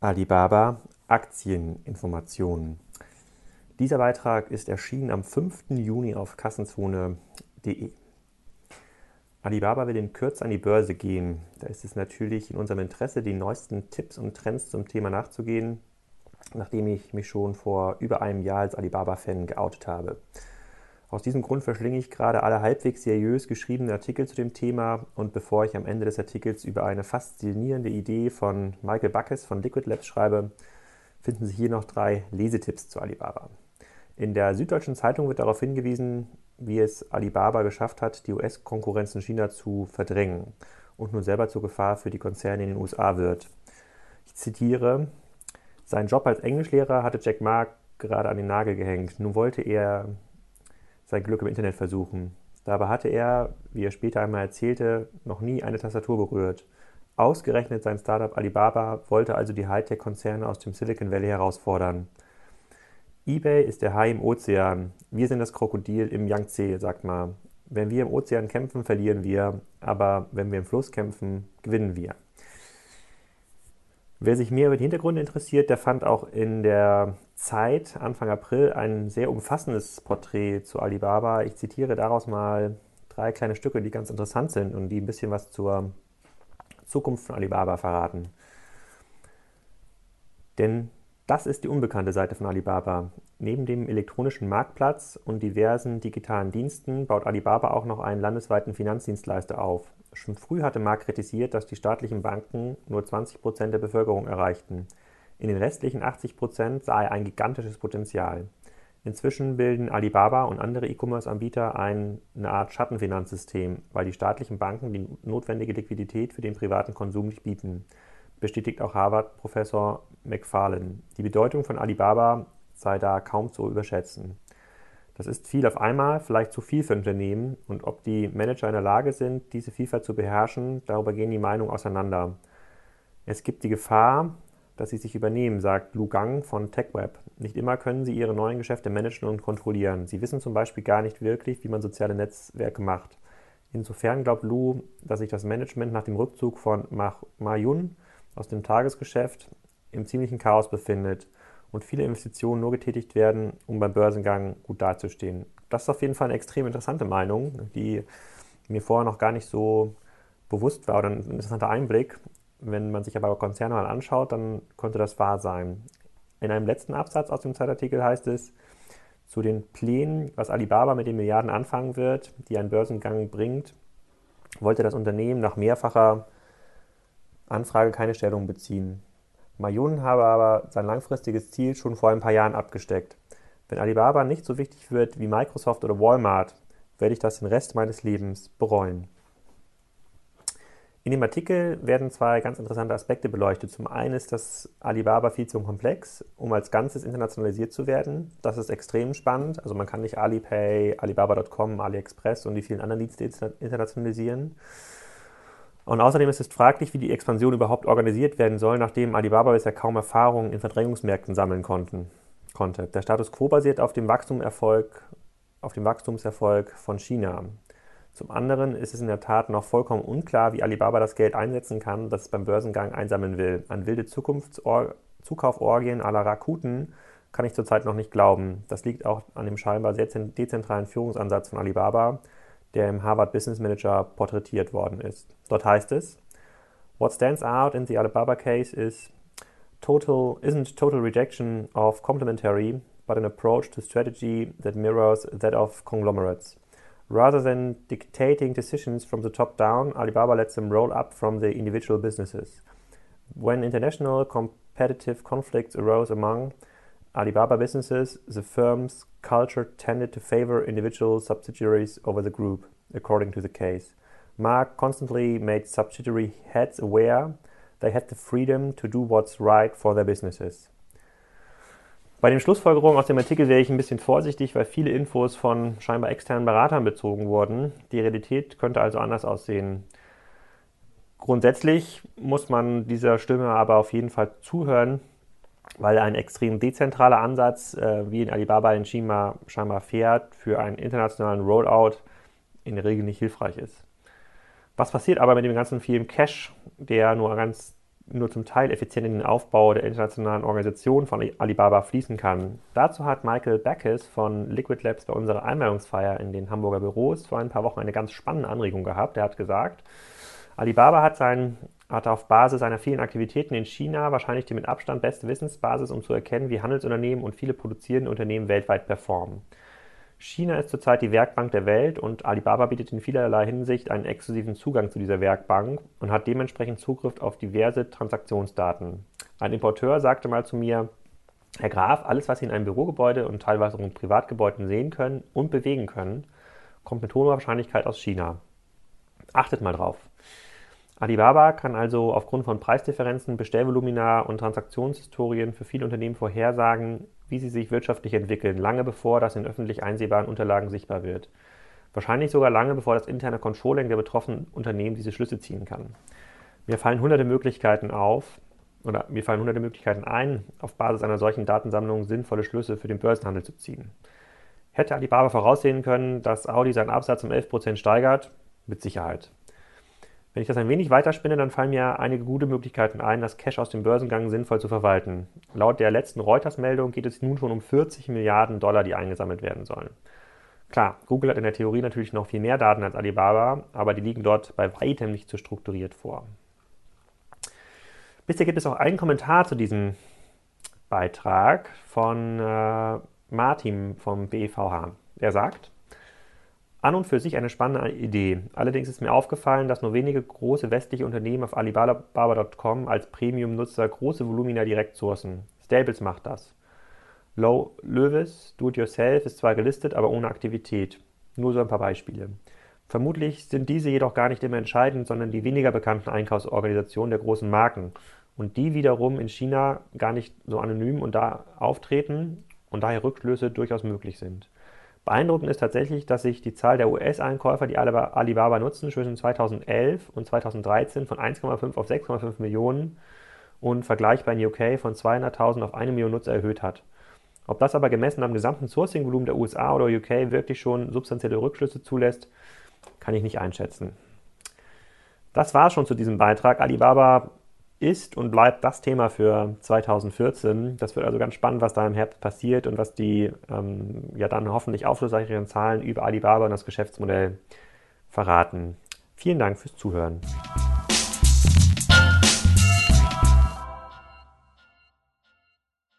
Alibaba Aktieninformationen. Dieser Beitrag ist erschienen am 5. Juni auf kassenzone.de. Alibaba will in Kürze an die Börse gehen. Da ist es natürlich in unserem Interesse, die neuesten Tipps und Trends zum Thema nachzugehen, nachdem ich mich schon vor über einem Jahr als Alibaba-Fan geoutet habe. Aus diesem Grund verschlinge ich gerade alle halbwegs seriös geschriebenen Artikel zu dem Thema und bevor ich am Ende des Artikels über eine faszinierende Idee von Michael Backes von Liquid Labs schreibe, finden Sie hier noch drei Lesetipps zu Alibaba. In der Süddeutschen Zeitung wird darauf hingewiesen, wie es Alibaba geschafft hat, die US-Konkurrenz in China zu verdrängen und nun selber zur Gefahr für die Konzerne in den USA wird. Ich zitiere, seinen Job als Englischlehrer hatte Jack Ma gerade an den Nagel gehängt. Nun wollte er sein Glück im Internet versuchen. Dabei hatte er, wie er später einmal erzählte, noch nie eine Tastatur berührt. Ausgerechnet sein Startup Alibaba wollte also die Hightech-Konzerne aus dem Silicon Valley herausfordern. eBay ist der Hai im Ozean. Wir sind das Krokodil im Yangtze, sagt man. Wenn wir im Ozean kämpfen, verlieren wir, aber wenn wir im Fluss kämpfen, gewinnen wir. Wer sich mehr über die Hintergründe interessiert, der fand auch in der Zeit, Anfang April, ein sehr umfassendes Porträt zu Alibaba. Ich zitiere daraus mal drei kleine Stücke, die ganz interessant sind und die ein bisschen was zur Zukunft von Alibaba verraten. Denn das ist die unbekannte Seite von Alibaba. Neben dem elektronischen Marktplatz und diversen digitalen Diensten baut Alibaba auch noch einen landesweiten Finanzdienstleister auf. Schon früh hatte Mark kritisiert, dass die staatlichen Banken nur 20 Prozent der Bevölkerung erreichten. In den restlichen 80 Prozent sah er ein gigantisches Potenzial. Inzwischen bilden Alibaba und andere E-Commerce-Anbieter eine Art Schattenfinanzsystem, weil die staatlichen Banken die notwendige Liquidität für den privaten Konsum nicht bieten, bestätigt auch Harvard-Professor McFarlane. Die Bedeutung von Alibaba sei da kaum zu überschätzen. Das ist viel auf einmal, vielleicht zu viel für Unternehmen und ob die Manager in der Lage sind, diese Vielfalt zu beherrschen, darüber gehen die Meinungen auseinander. Es gibt die Gefahr, dass sie sich übernehmen, sagt Lu Gang von TechWeb. Nicht immer können sie ihre neuen Geschäfte managen und kontrollieren. Sie wissen zum Beispiel gar nicht wirklich, wie man soziale Netzwerke macht. Insofern glaubt Lu, dass sich das Management nach dem Rückzug von Ma Yun aus dem Tagesgeschäft im ziemlichen Chaos befindet und viele Investitionen nur getätigt werden, um beim Börsengang gut dazustehen. Das ist auf jeden Fall eine extrem interessante Meinung, die mir vorher noch gar nicht so bewusst war oder ein interessanter Einblick. Wenn man sich aber Konzerne mal anschaut, dann könnte das wahr sein. In einem letzten Absatz aus dem Zeitartikel heißt es, zu den Plänen, was Alibaba mit den Milliarden anfangen wird, die ein Börsengang bringt, wollte das Unternehmen nach mehrfacher Anfrage keine Stellung beziehen. Mayun habe aber sein langfristiges Ziel schon vor ein paar Jahren abgesteckt. Wenn Alibaba nicht so wichtig wird wie Microsoft oder Walmart, werde ich das den Rest meines Lebens bereuen. In dem Artikel werden zwei ganz interessante Aspekte beleuchtet. Zum einen ist das Alibaba viel zu komplex, um als Ganzes internationalisiert zu werden. Das ist extrem spannend. Also man kann nicht Alipay, Alibaba.com, AliExpress und die vielen anderen Dienste internationalisieren. Und außerdem ist es fraglich, wie die Expansion überhaupt organisiert werden soll, nachdem Alibaba bisher kaum Erfahrungen in Verdrängungsmärkten sammeln konnten, konnte. Der Status quo basiert auf dem, Wachstumserfolg, auf dem Wachstumserfolg von China. Zum anderen ist es in der Tat noch vollkommen unklar, wie Alibaba das Geld einsetzen kann, das es beim Börsengang einsammeln will. An wilde Zukauforgien à la Rakuten kann ich zurzeit noch nicht glauben. Das liegt auch an dem scheinbar sehr dezentralen Führungsansatz von Alibaba, der im Harvard Business Manager porträtiert worden ist. Dort heißt es, What stands out in the Alibaba case is total isn't total rejection of complementary, but an approach to strategy that mirrors that of conglomerates. Rather than dictating decisions from the top down, Alibaba lets them roll up from the individual businesses. When international competitive conflicts arose among Alibaba businesses, the firm's culture tended to favor individual subsidiaries over the group, according to the case. Mark constantly made subsidiary heads aware they had the freedom to do what's right for their businesses. Bei den Schlussfolgerungen aus dem Artikel wäre ich ein bisschen vorsichtig, weil viele Infos von scheinbar externen Beratern bezogen wurden. Die Realität könnte also anders aussehen. Grundsätzlich muss man dieser Stimme aber auf jeden Fall zuhören, weil ein extrem dezentraler Ansatz, äh, wie in Alibaba in China scheinbar fährt, für einen internationalen Rollout in der Regel nicht hilfreich ist. Was passiert aber mit dem ganzen vielen Cash, der nur ganz nur zum Teil effizient in den Aufbau der internationalen Organisation von Alibaba fließen kann. Dazu hat Michael Backus von Liquid Labs bei unserer Einweihungsfeier in den Hamburger Büros vor ein paar Wochen eine ganz spannende Anregung gehabt. Er hat gesagt, Alibaba hat, sein, hat auf Basis seiner vielen Aktivitäten in China wahrscheinlich die mit Abstand beste Wissensbasis, um zu erkennen, wie Handelsunternehmen und viele produzierende Unternehmen weltweit performen. China ist zurzeit die Werkbank der Welt und Alibaba bietet in vielerlei Hinsicht einen exklusiven Zugang zu dieser Werkbank und hat dementsprechend Zugriff auf diverse Transaktionsdaten. Ein Importeur sagte mal zu mir, Herr Graf, alles, was Sie in einem Bürogebäude und teilweise auch in Privatgebäuden sehen können und bewegen können, kommt mit hoher Wahrscheinlichkeit aus China. Achtet mal drauf. Alibaba kann also aufgrund von Preisdifferenzen, Bestellvolumina und Transaktionshistorien für viele Unternehmen vorhersagen, wie sie sich wirtschaftlich entwickeln, lange bevor das in öffentlich einsehbaren Unterlagen sichtbar wird. Wahrscheinlich sogar lange bevor das interne Controlling der betroffenen Unternehmen diese Schlüsse ziehen kann. Mir fallen hunderte Möglichkeiten auf, oder mir fallen hunderte Möglichkeiten ein, auf Basis einer solchen Datensammlung sinnvolle Schlüsse für den Börsenhandel zu ziehen. Hätte Alibaba voraussehen können, dass Audi seinen Absatz um 11% steigert? Mit Sicherheit. Wenn ich das ein wenig weiterspinne, dann fallen mir einige gute Möglichkeiten ein, das Cash aus dem Börsengang sinnvoll zu verwalten. Laut der letzten Reuters-Meldung geht es nun schon um 40 Milliarden Dollar, die eingesammelt werden sollen. Klar, Google hat in der Theorie natürlich noch viel mehr Daten als Alibaba, aber die liegen dort bei weitem nicht so strukturiert vor. Bisher gibt es auch einen Kommentar zu diesem Beitrag von äh, Martin vom BVH. Er sagt, an und für sich eine spannende Idee. Allerdings ist mir aufgefallen, dass nur wenige große westliche Unternehmen auf Alibaba.com als Premium-Nutzer große Volumina direkt sourcen. Stables macht das. Low Lewis, Do-it-yourself, ist zwar gelistet, aber ohne Aktivität. Nur so ein paar Beispiele. Vermutlich sind diese jedoch gar nicht immer entscheidend, sondern die weniger bekannten Einkaufsorganisationen der großen Marken und die wiederum in China gar nicht so anonym und da auftreten und daher Rückschlüsse durchaus möglich sind. Beeindruckend ist tatsächlich, dass sich die Zahl der US-Einkäufer, die Alibaba nutzen, zwischen 2011 und 2013 von 1,5 auf 6,5 Millionen und vergleichbar in UK von 200.000 auf 1 Million Nutzer erhöht hat. Ob das aber gemessen am gesamten Sourcing-Volumen der USA oder UK wirklich schon substanzielle Rückschlüsse zulässt, kann ich nicht einschätzen. Das war schon zu diesem Beitrag. Alibaba ist und bleibt das Thema für 2014. Das wird also ganz spannend, was da im Herbst passiert und was die ähm, ja dann hoffentlich aufschlussreicheren Zahlen über Alibaba und das Geschäftsmodell verraten. Vielen Dank fürs Zuhören.